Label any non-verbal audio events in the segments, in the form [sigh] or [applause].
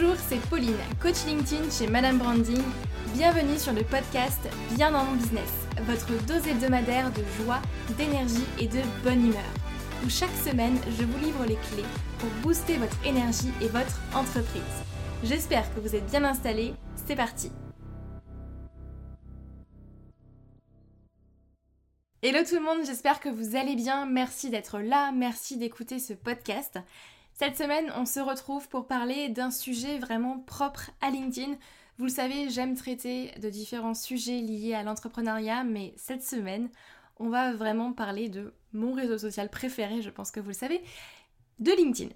Bonjour, c'est Pauline, coach LinkedIn chez Madame Branding. Bienvenue sur le podcast Bien dans mon business, votre dose hebdomadaire de joie, d'énergie et de bonne humeur. Où chaque semaine, je vous livre les clés pour booster votre énergie et votre entreprise. J'espère que vous êtes bien installés. C'est parti Hello tout le monde, j'espère que vous allez bien. Merci d'être là, merci d'écouter ce podcast. Cette semaine, on se retrouve pour parler d'un sujet vraiment propre à LinkedIn. Vous le savez, j'aime traiter de différents sujets liés à l'entrepreneuriat, mais cette semaine, on va vraiment parler de mon réseau social préféré, je pense que vous le savez, de LinkedIn.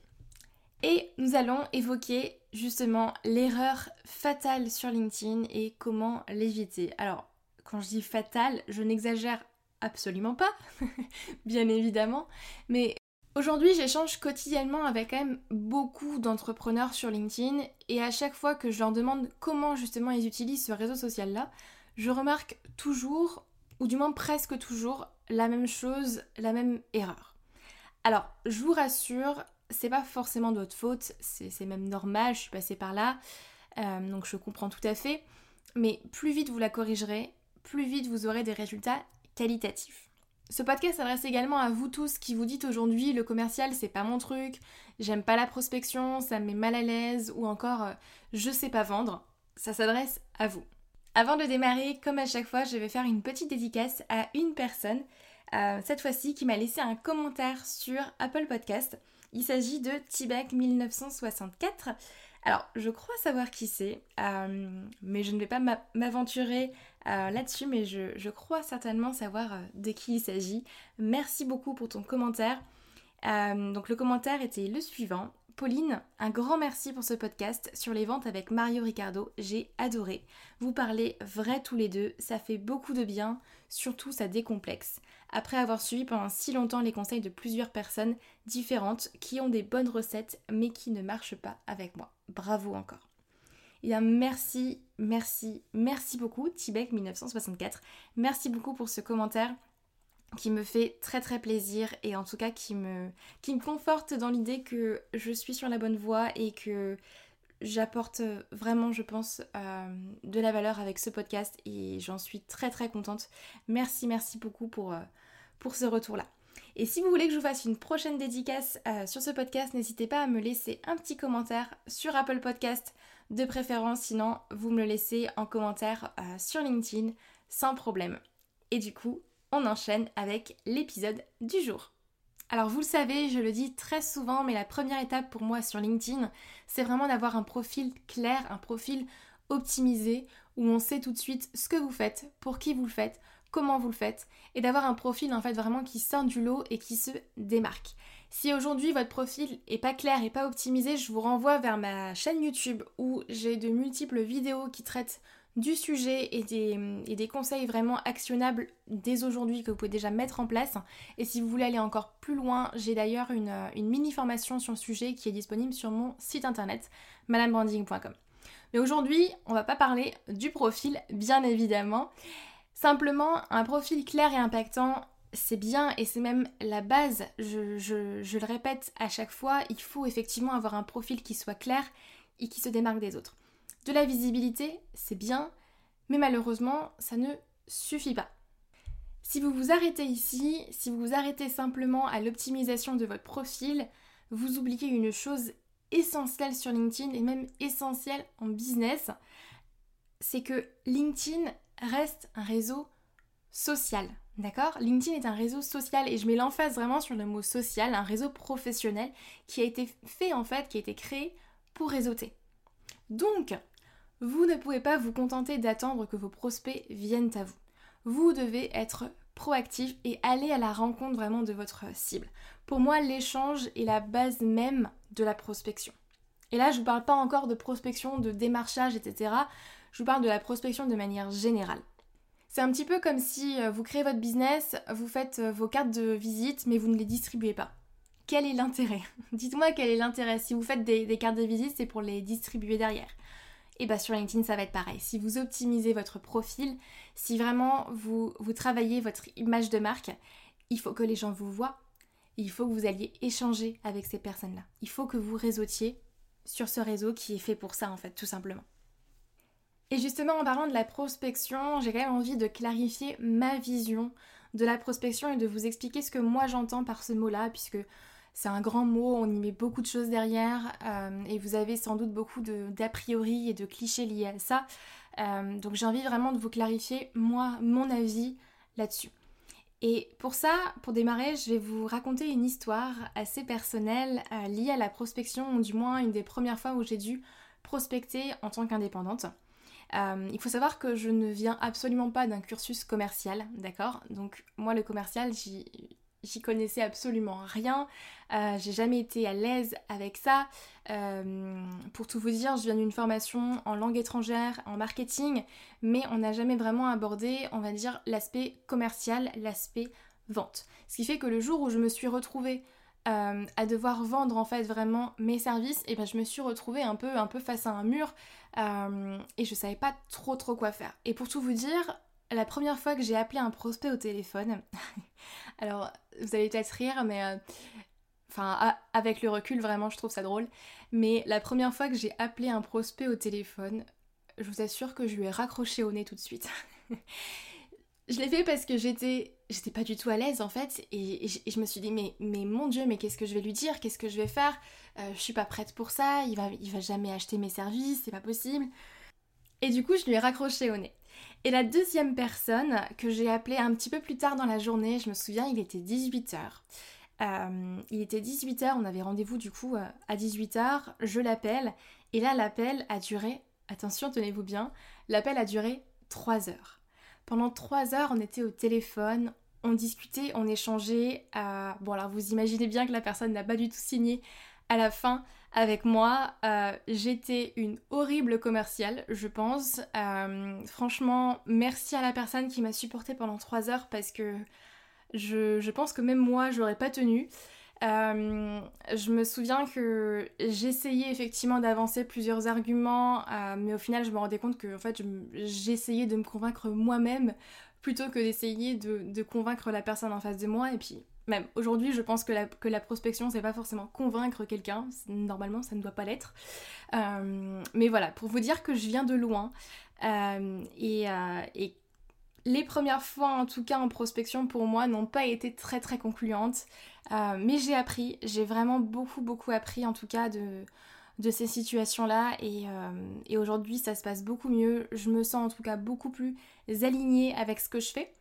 Et nous allons évoquer justement l'erreur fatale sur LinkedIn et comment l'éviter. Alors, quand je dis fatale, je n'exagère absolument pas, [laughs] bien évidemment, mais Aujourd'hui, j'échange quotidiennement avec quand même beaucoup d'entrepreneurs sur LinkedIn et à chaque fois que je leur demande comment justement ils utilisent ce réseau social-là, je remarque toujours, ou du moins presque toujours, la même chose, la même erreur. Alors, je vous rassure, c'est pas forcément de votre faute, c'est même normal, je suis passée par là, euh, donc je comprends tout à fait, mais plus vite vous la corrigerez, plus vite vous aurez des résultats qualitatifs. Ce podcast s'adresse également à vous tous qui vous dites aujourd'hui le commercial c'est pas mon truc, j'aime pas la prospection, ça me met mal à l'aise ou encore euh, je sais pas vendre. Ça s'adresse à vous. Avant de démarrer, comme à chaque fois, je vais faire une petite dédicace à une personne, euh, cette fois-ci qui m'a laissé un commentaire sur Apple Podcast. Il s'agit de Tibak1964. Alors, je crois savoir qui c'est, euh, mais je ne vais pas m'aventurer euh, là-dessus, mais je, crois certainement savoir euh, de qui il s'agit. Merci beaucoup pour ton commentaire. donc, le commentaire était le suivant. Pauline, un grand merci pour ce podcast sur les ventes avec Mario Ricardo. J'ai adoré. Vous parlez vrai tous les deux, ça fait beaucoup de bien, surtout ça décomplexe. Après avoir suivi pendant si longtemps les conseils de plusieurs personnes différentes qui ont des bonnes recettes mais qui ne marchent pas avec moi. Bravo encore. Et bien merci, merci, merci beaucoup Tibek1964. Merci beaucoup pour ce commentaire qui me fait très très plaisir et en tout cas qui me, conforte dans l'idée que je suis sur la bonne voie et que j'apporte vraiment, je pense, euh, de la valeur avec ce podcast et j'en suis très très contente. Merci, merci beaucoup pour, euh, ce retour-là. Et si vous voulez que je vous fasse une prochaine dédicace euh, sur ce podcast, n'hésitez pas à me laisser un petit commentaire sur Apple Podcast de préférence, sinon vous me le laissez en commentaire sur LinkedIn sans problème. Et du coup, on enchaîne avec l'épisode du jour. Alors vous le savez, je le dis très souvent, mais la première étape pour moi sur LinkedIn, c'est vraiment d'avoir un profil clair, un profil optimisé, où on sait tout de suite ce que vous faites, pour qui vous le faites, comment vous le faites, et d'avoir un profil en fait vraiment qui sort du lot et qui se démarque. Si aujourd'hui votre profil est pas clair et pas optimisé, je vous renvoie vers ma chaîne YouTube où j'ai de multiples vidéos qui traitent du sujet et des, conseils vraiment actionnables dès aujourd'hui que vous pouvez déjà mettre en place. Et si vous voulez aller encore plus loin, j'ai d'ailleurs une, mini formation sur le sujet qui est disponible sur mon site internet madamebranding.com. Mais aujourd'hui, on va pas parler du profil, bien évidemment. Simplement, un profil clair et impactant, c'est bien et c'est même la base. Je, le répète à chaque fois, il faut effectivement avoir un profil qui soit clair et qui se démarque des autres. De la visibilité, c'est bien, mais malheureusement, ça ne suffit pas. Si vous vous arrêtez ici, si vous vous arrêtez simplement à l'optimisation de votre profil, vous oubliez une chose essentielle sur LinkedIn et même essentielle en business, c'est que LinkedIn reste un réseau social. D'accord? LinkedIn est un réseau social et je mets l'emphase vraiment sur le mot social, un réseau professionnel qui a été fait en fait, qui a été créé pour réseauter. Donc, vous ne pouvez pas vous contenter d'attendre que vos prospects viennent à vous. Vous devez être proactif et aller à la rencontre vraiment de votre cible. Pour moi, l'échange est la base même de la prospection. Et là, je ne vous parle pas encore de prospection, de démarchage, etc. Je vous parle de la prospection de manière générale. C'est un petit peu comme si euh, vous créez votre business, vous faites euh, vos cartes de visite, mais vous ne les distribuez pas. Quel est l'intérêt? [laughs] Dites-moi quel est l'intérêt. Si vous faites des, cartes de visite, c'est pour les distribuer derrière et bien sur LinkedIn ça va être pareil. Si vous optimisez votre profil, si vraiment vous, vous travaillez votre image de marque, il faut que les gens vous voient. Il faut que vous alliez échanger avec ces personnes-là. Il faut que vous réseautiez sur ce réseau qui est fait pour ça en fait, tout simplement. Et justement, en parlant de la prospection, j'ai quand même envie de clarifier ma vision de la prospection et de vous expliquer ce que moi j'entends par ce mot-là, puisque c'est un grand mot, on y met beaucoup de choses derrière, euh, et vous avez sans doute beaucoup d'a priori et de clichés liés à ça. Euh, donc j'ai envie vraiment de vous clarifier, moi, mon avis là-dessus. Et pour ça, pour démarrer, je vais vous raconter une histoire assez personnelle euh, liée à la prospection, ou du moins une des premières fois où j'ai dû prospecter en tant qu'indépendante. Euh, il faut savoir que je ne viens absolument pas d'un cursus commercial, d'accord? Donc moi le commercial, j'y connaissais absolument rien. Euh, j'ai jamais été à l'aise avec ça. Euh, pour tout vous dire, je viens d'une formation en langue étrangère, en marketing, mais on n'a jamais vraiment abordé, on va dire, l'aspect commercial, l'aspect vente. Ce qui fait que le jour où je me suis retrouvée euh, à devoir vendre en fait vraiment mes services, et ben je me suis retrouvée un peu, un peu face à un mur euh, et je savais pas trop trop quoi faire. Et pour tout vous dire, la première fois que j'ai appelé un prospect au téléphone, [laughs] alors vous allez peut-être rire, mais euh, enfin avec le recul vraiment je trouve ça drôle, mais la première fois que j'ai appelé un prospect au téléphone, je vous assure que je lui ai raccroché au nez tout de suite. [laughs] je l'ai fait parce que j'étais j'étais pas du tout à l'aise en fait et, je me suis dit mais, mon dieu mais qu'est-ce que je vais lui dire? Qu'est-ce que je vais faire? Euh, je suis pas prête pour ça il va, il va jamais acheter mes services c'est pas possible. Et du coup je lui ai raccroché au nez. Et la deuxième personne que j'ai appelée un petit peu plus tard dans la journée je me souviens il était 18h euh, il était 18h on avait rendez-vous du coup euh, à 18h je l'appelle et là l'appel a duré attention tenez-vous bien l'appel a duré 3 heures pendant trois heures, on était au téléphone, on discutait, on échangeait. Euh, bon, alors vous imaginez bien que la personne n'a pas du tout signé à la fin avec moi. Euh, j'étais une horrible commerciale, je pense. Euh, franchement, merci à la personne qui m'a supportée pendant trois heures parce que je, pense que même moi, j'aurais pas tenu. Euh, je me souviens que j'essayais effectivement d'avancer plusieurs arguments, euh, mais au final je me rendais compte que en fait j'essayais de me convaincre moi-même plutôt que d'essayer de, convaincre la personne en face de moi. Et puis même aujourd'hui je pense que la, prospection c'est pas forcément convaincre quelqu'un, normalement ça ne doit pas l'être. Euh, mais voilà, pour vous dire que je viens de loin et, et les premières fois, en tout cas en prospection, pour moi, n'ont pas été très très concluantes. Euh, mais j'ai appris, j'ai vraiment beaucoup beaucoup appris en tout cas de, ces situations-là. Et, euh, et aujourd'hui, ça se passe beaucoup mieux. Je me sens en tout cas beaucoup plus alignée avec ce que je fais.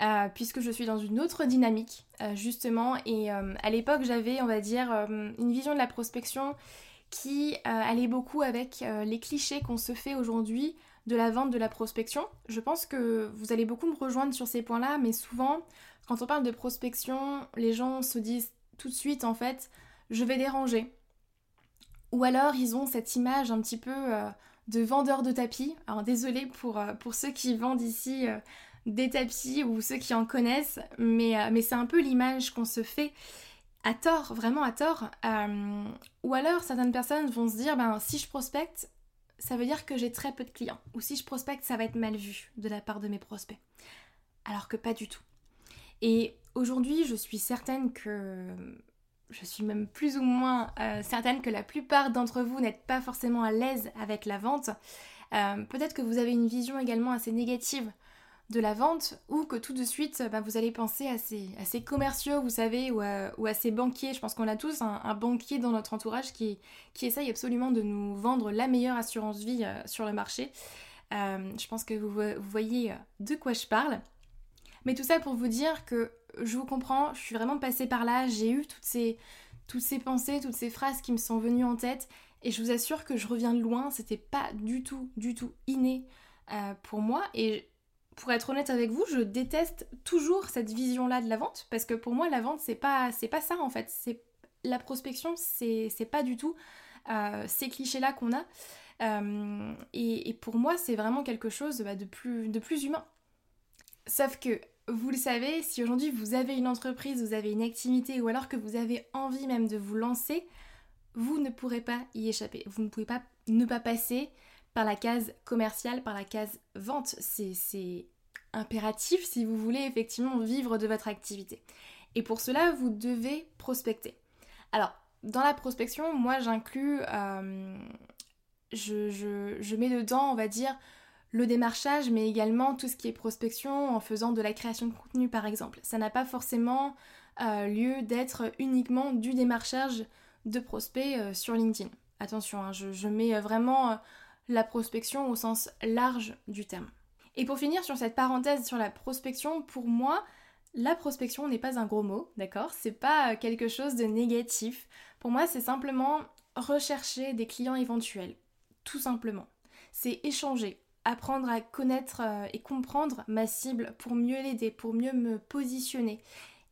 Euh, puisque je suis dans une autre dynamique justement et à l'époque j'avais on va dire une vision de la prospection qui allait beaucoup avec les clichés qu'on se fait aujourd'hui de la vente de la prospection. Je pense que vous allez beaucoup me rejoindre sur ces points-là, mais souvent, quand on parle de prospection, les gens se disent tout de suite, en fait, je vais déranger. Ou alors, ils ont cette image un petit peu euh, de vendeur de tapis. Alors, désolé pour, euh, pour ceux qui vendent ici euh, des tapis ou ceux qui en connaissent, mais, mais c'est un peu l'image qu'on se fait à tort, vraiment à tort. ou alors, certaines personnes vont se dire, ben, si je prospecte, ça veut dire que j'ai très peu de clients. Ou si je prospecte, ça va être mal vu de la part de mes prospects. Alors que pas du tout. Et aujourd'hui, je suis certaine que... Je suis même plus ou moins euh, certaine que la plupart d'entre vous n'êtes pas forcément à l'aise avec la vente. Euh, peut-être que vous avez une vision également assez négative de la vente ou que tout de suite bah, vous allez penser à ces, commerciaux, vous savez, ou à, ces banquiers. Je pense qu'on a tous un, banquier dans notre entourage qui, qui essaye absolument de nous vendre la meilleure assurance vie euh, sur le marché. Euh, je pense que vous, voyez euh, de quoi je parle. Mais tout ça pour vous dire que je vous comprends, je suis vraiment passée par là, j'ai eu toutes ces, pensées, toutes ces phrases qui me sont venues en tête, et je vous assure que je reviens de loin, c'était pas du tout, du tout inné pour moi, pour être honnête avec vous, je déteste toujours cette vision-là de la vente parce que pour moi, la vente, c'est pas, c'est pas ça en fait. C'est la prospection, c'est, pas du tout euh, ces clichés-là qu'on a. Euh, et, pour moi, c'est vraiment quelque chose bah, de, plus, de plus humain. Sauf que, vous le savez, si aujourd'hui vous avez une entreprise, vous avez une activité ou alors que vous avez envie même de vous lancer, vous ne pourrez pas y échapper. Vous ne pouvez pas ne pas passer par la case commerciale, par la case vente. C'est impératif si vous voulez effectivement vivre de votre activité. Et pour cela, vous devez prospecter. Alors, dans la prospection, moi j'inclus, euh, je, mets dedans, on va dire, le démarchage, mais également tout ce qui est prospection en faisant de la création de contenu par exemple. Ça n'a pas forcément euh, lieu d'être uniquement du démarchage de prospects euh, sur LinkedIn. Attention, hein, je, mets vraiment la prospection au sens large du terme. Et pour finir sur cette parenthèse sur la prospection, pour moi, la prospection n'est pas un gros mot, d'accord? C'est pas quelque chose de négatif. Pour moi, c'est simplement rechercher des clients éventuels, tout simplement. C'est échanger, apprendre à connaître euh, et comprendre ma cible pour mieux l'aider, pour mieux me positionner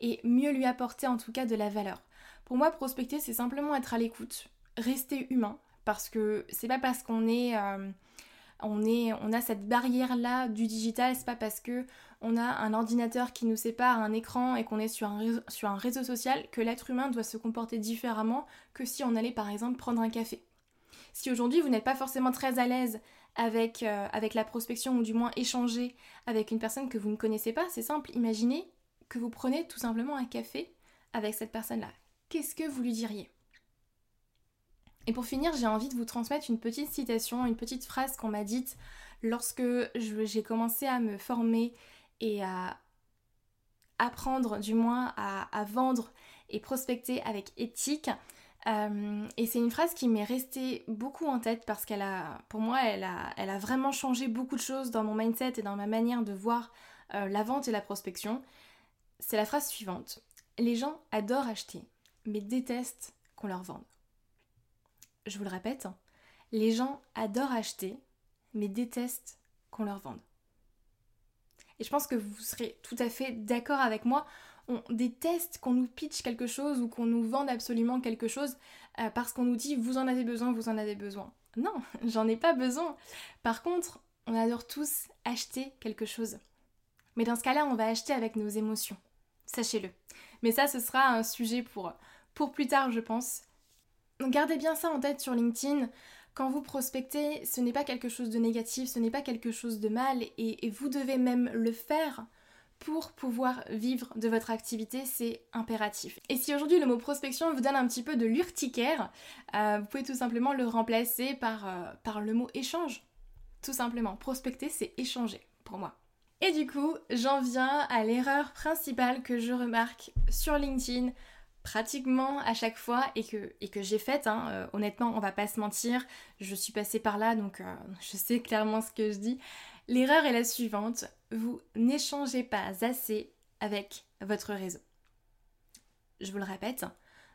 et mieux lui apporter en tout cas de la valeur. Pour moi, prospecter, c'est simplement être à l'écoute, rester humain, parce que c'est pas parce qu'on est, euh, on est, on a cette barrière là du digital, c'est pas parce que on a un ordinateur qui nous sépare, un écran et qu'on est sur un, réseau, sur un réseau social que l'être humain doit se comporter différemment que si on allait par exemple prendre un café. Si aujourd'hui vous n'êtes pas forcément très à l'aise avec, euh, avec la prospection ou du moins échanger avec une personne que vous ne connaissez pas, c'est simple, imaginez que vous prenez tout simplement un café avec cette personne-là. Qu'est-ce que vous lui diriez? Et pour finir, j'ai envie de vous transmettre une petite citation, une petite phrase qu'on m'a dite lorsque j'ai commencé à me former et à apprendre du moins à, vendre et prospecter avec éthique. Euh, et c'est une phrase qui m'est restée beaucoup en tête parce qu'elle a, pour moi, elle a, vraiment changé beaucoup de choses dans mon mindset et dans ma manière de voir euh, la vente et la prospection. C'est la phrase suivante. Les gens adorent acheter, mais détestent qu'on leur vende. Je vous le répète, hein. les gens adorent acheter, mais détestent qu'on leur vende. Et je pense que vous serez tout à fait d'accord avec moi. On déteste qu'on nous pitch quelque chose ou qu'on nous vende absolument quelque chose euh, parce qu'on nous dit vous en avez besoin, vous en avez besoin. Non, [laughs] j'en ai pas besoin. Par contre, on adore tous acheter quelque chose. Mais dans ce cas-là, on va acheter avec nos émotions. Sachez-le. Mais ça, ce sera un sujet pour, pour plus tard, je pense. Gardez bien ça en tête sur LinkedIn. Quand vous prospectez, ce n'est pas quelque chose de négatif, ce n'est pas quelque chose de mal, et, vous devez même le faire pour pouvoir vivre de votre activité, c'est impératif. Et si aujourd'hui le mot prospection vous donne un petit peu de l'urticaire, euh, vous pouvez tout simplement le remplacer euh, par le mot échange. Tout simplement, prospecter, c'est échanger pour moi. Et du coup, j'en viens à l'erreur principale que je remarque sur LinkedIn pratiquement à chaque fois et que, j'ai faite. Hein, euh, honnêtement, on va pas se mentir, je suis passée par là donc euh, [laughs] je sais clairement ce que je dis. L'erreur est la suivante vous n'échangez pas assez avec votre réseau. Je vous le répète,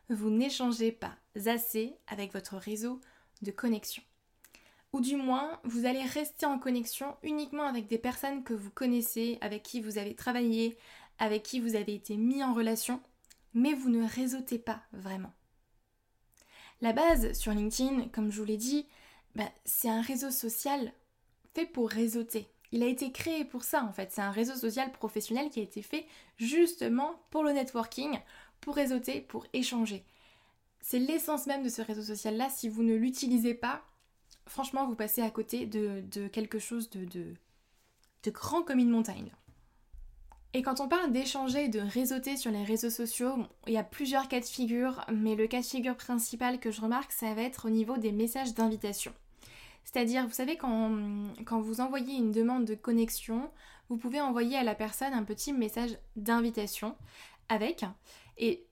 vous n'échangez pas assez avec votre réseau de connexion. Ou du moins, vous allez rester en connexion uniquement avec des personnes que vous connaissez, avec qui vous avez travaillé, avec qui vous avez été mis en relation mais vous ne réseautez pas vraiment. La base sur LinkedIn, comme je vous l'ai dit, bah, c'est un réseau social fait pour réseauter. Il a été créé pour ça en fait. C'est un réseau social professionnel qui a été fait justement pour le networking, pour réseauter, pour échanger. C'est l'essence même de ce réseau social-là. Si vous ne l'utilisez pas, franchement, vous passez à côté de, quelque chose de, grand comme une montagne. Et quand on parle d'échanger et de réseauter sur les réseaux sociaux, il y a plusieurs cas de figure, mais le cas de figure principal que je remarque, ça va être au niveau des messages d'invitation. C'est-à-dire, vous savez, quand, quand vous envoyez une demande de connexion, vous pouvez envoyer à la personne un petit message d'invitation avec. Et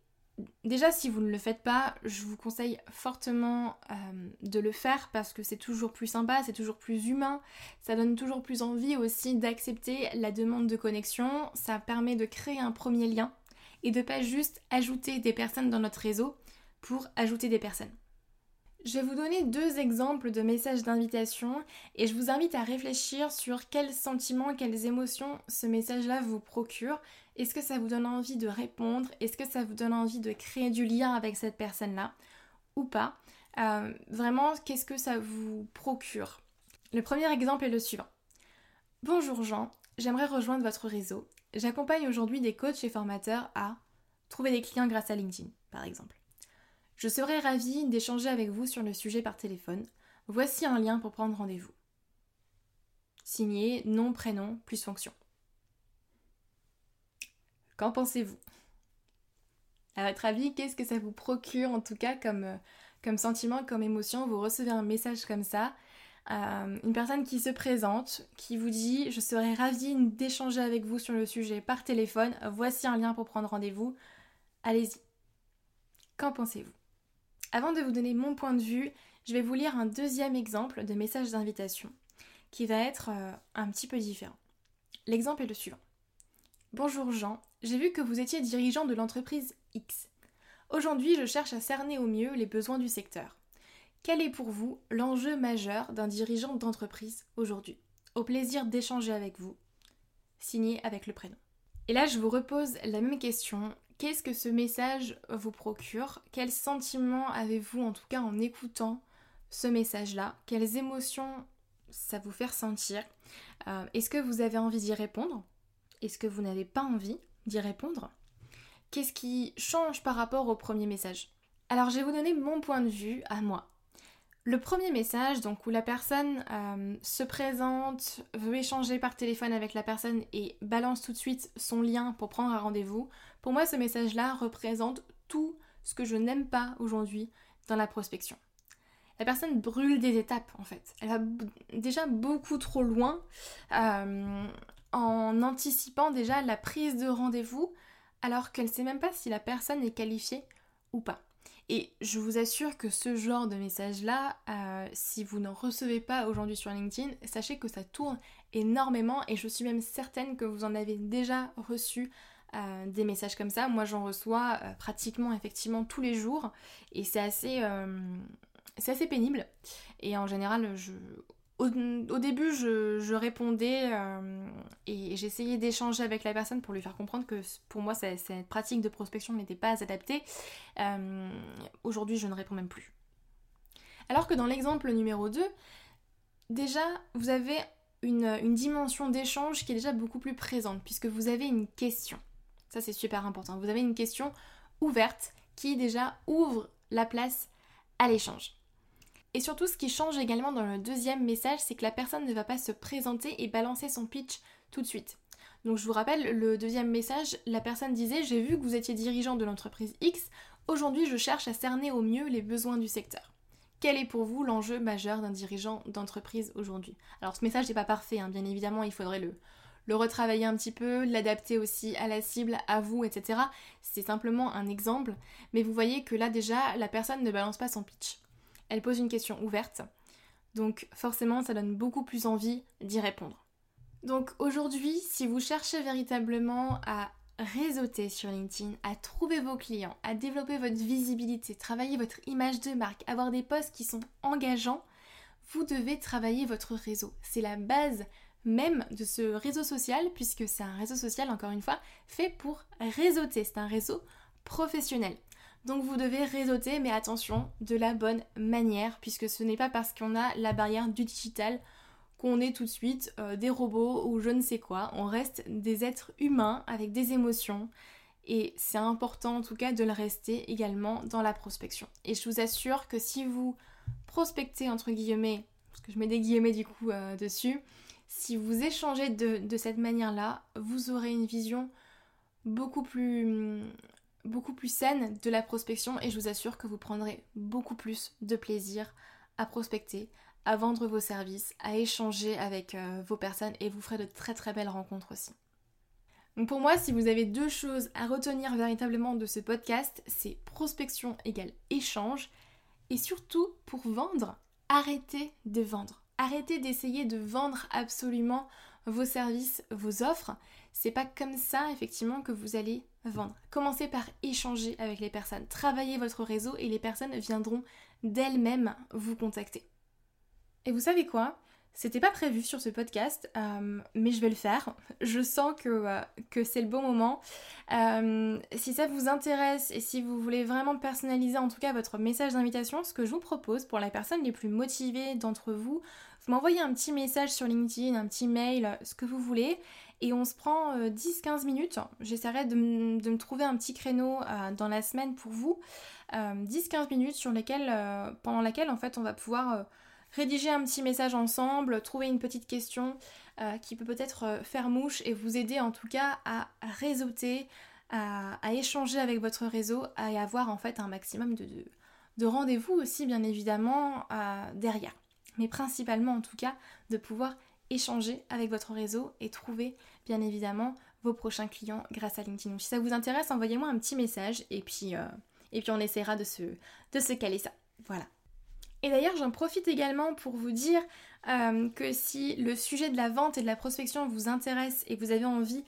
Déjà, si vous ne le faites pas, je vous conseille fortement euh, de le faire parce que c'est toujours plus sympa, c'est toujours plus humain, ça donne toujours plus envie aussi d'accepter la demande de connexion, ça permet de créer un premier lien et de pas juste ajouter des personnes dans notre réseau pour ajouter des personnes. Je vais vous donner deux exemples de messages d'invitation et je vous invite à réfléchir sur quels sentiments, quelles émotions ce message-là vous procure est-ce que ça vous donne envie de répondre? Est-ce que ça vous donne envie de créer du lien avec cette personne-là? Ou pas? Euh, Vraiment, qu'est-ce que ça vous procure? Le premier exemple est le suivant. Bonjour Jean, j'aimerais rejoindre votre réseau. J'accompagne aujourd'hui des coachs et formateurs à trouver des clients grâce à LinkedIn, par exemple. Je serais ravie d'échanger avec vous sur le sujet par téléphone. Voici un lien pour prendre rendez-vous. Signé nom, prénom, plus fonction. Qu'en pensez-vous? À votre avis, qu'est-ce que ça vous procure en tout cas comme, euh, sentiment, comme émotion? Vous recevez un message comme ça, euh, une personne qui se présente, qui vous dit je serais ravie d'échanger avec vous sur le sujet par téléphone, voici un lien pour prendre rendez-vous, allez-y. Qu'en pensez-vous? Avant de vous donner mon point de vue, je vais vous lire un deuxième exemple de message d'invitation qui va être euh, un petit peu différent. L'exemple est le suivant. Bonjour Jean, j'ai vu que vous étiez dirigeant de l'entreprise X. Aujourd'hui, je cherche à cerner au mieux les besoins du secteur. Quel est pour vous l'enjeu majeur d'un dirigeant d'entreprise aujourd'hui? Au plaisir d'échanger avec vous. Signé avec le prénom. Et là, je vous repose la même question. Qu'est-ce que ce message vous procure? Quels sentiments avez-vous en tout cas en écoutant ce message-là? Quelles émotions ça vous fait ressentir? Euh, Est-ce que vous avez envie d'y répondre? Est-ce que vous n'avez pas envie d'y répondre? Qu'est-ce qui change par rapport au premier message? Alors je vais vous donner mon point de vue à moi. Le premier message, donc où la personne euh, se présente, veut échanger par téléphone avec la personne et balance tout de suite son lien pour prendre un rendez-vous, pour moi ce message-là représente tout ce que je n'aime pas aujourd'hui dans la prospection la personne brûle des étapes en fait. Elle va déjà beaucoup trop loin euh, en anticipant déjà la prise de rendez-vous alors qu'elle ne sait même pas si la personne est qualifiée ou pas. Et je vous assure que ce genre de message-là, euh, si vous n'en recevez pas aujourd'hui sur LinkedIn, sachez que ça tourne énormément et je suis même certaine que vous en avez déjà reçu euh, des messages comme ça. Moi j'en reçois pratiquement effectivement tous les jours et c'est assez, c'est assez pénible. Et en général, je, au, début, je, répondais euh, et j'essayais d'échanger avec la personne pour lui faire comprendre que pour moi, cette pratique de prospection n'était pas adaptée. Euh, aujourd'hui, je ne réponds même plus. Alors que dans l'exemple numéro 2, déjà, vous avez une, une dimension d'échange qui est déjà beaucoup plus présente, puisque vous avez une question. Ça, c'est super important. Vous avez une question ouverte qui déjà ouvre la place à l'échange. Et surtout, ce qui change également dans le deuxième message, c'est que la personne ne va pas se présenter et balancer son pitch tout de suite. Donc je vous rappelle, le deuxième message, la personne disait J'ai vu que vous étiez dirigeant de l'entreprise X, aujourd'hui je cherche à cerner au mieux les besoins du secteur. Quel est pour vous l'enjeu majeur d'un dirigeant d'entreprise aujourd'hui? Alors ce message n'est pas parfait, hein. bien évidemment, il faudrait le, le retravailler un petit peu, l'adapter aussi à la cible, à vous, etc. C'est simplement un exemple, mais vous voyez que là déjà, la personne ne balance pas son pitch elle pose une question ouverte. Donc forcément, ça donne beaucoup plus envie d'y répondre. Donc aujourd'hui, si vous cherchez véritablement à réseauter sur LinkedIn, à trouver vos clients, à développer votre visibilité, travailler votre image de marque, avoir des posts qui sont engageants, vous devez travailler votre réseau. C'est la base même de ce réseau social, puisque c'est un réseau social, encore une fois, fait pour réseauter. C'est un réseau professionnel. Donc vous devez réseauter, mais attention, de la bonne manière, puisque ce n'est pas parce qu'on a la barrière du digital qu'on est tout de suite euh, des robots ou je ne sais quoi. On reste des êtres humains avec des émotions. Et c'est important en tout cas de le rester également dans la prospection. Et je vous assure que si vous prospectez entre guillemets, parce que je mets des guillemets du coup euh, dessus, si vous échangez de, de cette manière-là, vous aurez une vision beaucoup plus beaucoup plus saine de la prospection et je vous assure que vous prendrez beaucoup plus de plaisir à prospecter, à vendre vos services, à échanger avec euh, vos personnes et vous ferez de très très belles rencontres aussi. Donc pour moi, si vous avez deux choses à retenir véritablement de ce podcast, c'est prospection égale échange et surtout pour vendre, arrêtez de vendre. Arrêtez d'essayer de vendre absolument vos services, vos offres. C'est pas comme ça effectivement que vous allez vendre. Commencez par échanger avec les personnes, travaillez votre réseau et les personnes viendront d'elles-mêmes vous contacter. Et vous savez quoi? C'était pas prévu sur ce podcast, euh, mais je vais le faire. Je sens que, euh, c'est le bon moment. Euh, si ça vous intéresse et si vous voulez vraiment personnaliser en tout cas votre message d'invitation, ce que je vous propose pour la personne les plus motivées d'entre vous, vous m'envoyez un petit message sur LinkedIn, un petit mail, ce que vous voulez et on se prend 10-15 euh, minutes. J'essaierai de, me trouver un petit créneau euh, dans la semaine pour vous. 10-15 euh, minutes sur lesquelles, pendant laquelle en fait on va pouvoir rédiger un petit message ensemble, trouver une petite question qui peut peut-être faire mouche et vous aider en tout cas à réseauter, à, échanger avec votre réseau et avoir en fait un maximum de, de, rendez-vous aussi bien évidemment derrière. Mais principalement en tout cas de pouvoir échanger avec votre réseau et trouver bien évidemment vos prochains clients grâce à LinkedIn. si ça vous intéresse, envoyez-moi un petit message et puis, euh, on essaiera de se, de se caler ça. Voilà. Et d'ailleurs, j'en profite également pour vous dire euh, que si le sujet de la vente et de la prospection vous intéresse et vous avez envie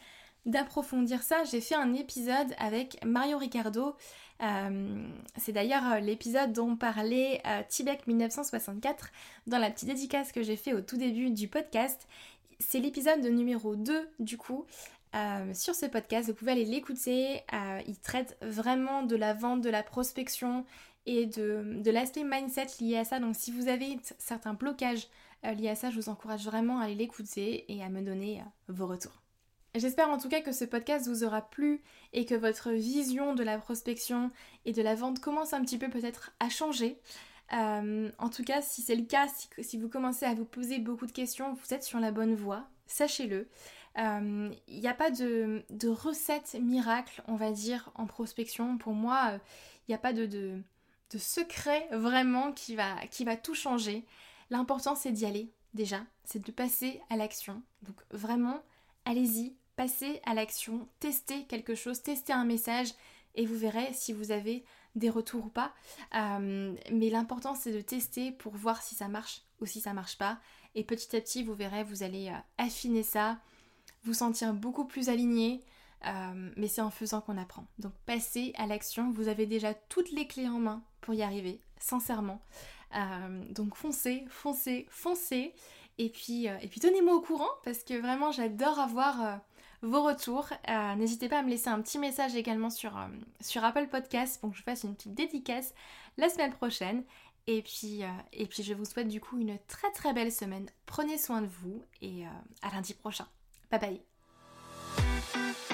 d'approfondir ça, j'ai fait un épisode avec Mario Ricardo. Euh, c'est d'ailleurs l'épisode dont parlait Tibek 1964 dans la petite dédicace que j'ai fait au tout début du podcast. C'est l'épisode numéro 2 du coup. Euh, sur ce podcast, vous pouvez aller l'écouter. Euh, il traite vraiment de la vente, de la prospection et de, l'aspect mindset lié à ça. Donc si vous avez certains blocages euh, liés à ça, je vous encourage vraiment à aller l'écouter et à me donner vos retours. J'espère en tout cas que ce podcast vous aura plu et que votre vision de la prospection et de la vente commence un petit peu peut-être à changer. en tout cas, si c'est le cas, si, vous commencez à vous poser beaucoup de questions, vous êtes sur la bonne voie, sachez-le. Il euh, n'y a pas de, recette miracle, on va dire, en prospection. Pour moi, il euh, n'y a pas de, secret vraiment qui va tout changer. L'important, c'est d'y aller, déjà. C'est de passer à l'action. Donc vraiment, allez-y, passez à l'action, testez quelque chose, testez un message et vous verrez si vous avez des retours ou pas. Euh, mais l'important c'est de tester pour voir si ça marche ou si ça marche pas. Et petit à petit, vous verrez, vous allez affiner ça, vous sentir beaucoup plus aligné. Euh, mais c'est en faisant qu'on apprend. Donc passez à l'action, vous avez déjà toutes les clés en main pour y arriver, sincèrement. Euh, donc foncez, foncez, foncez. Et puis, euh, et puis tenez-moi au courant parce que vraiment j'adore avoir vos retours. Euh, n'hésitez pas à me laisser un petit message également sur, euh, Apple Podcast pour que je fasse une petite dédicace la semaine prochaine. Et puis, euh, et puis je vous souhaite du coup une très très belle semaine. Prenez soin de vous et à lundi prochain. Bye bye.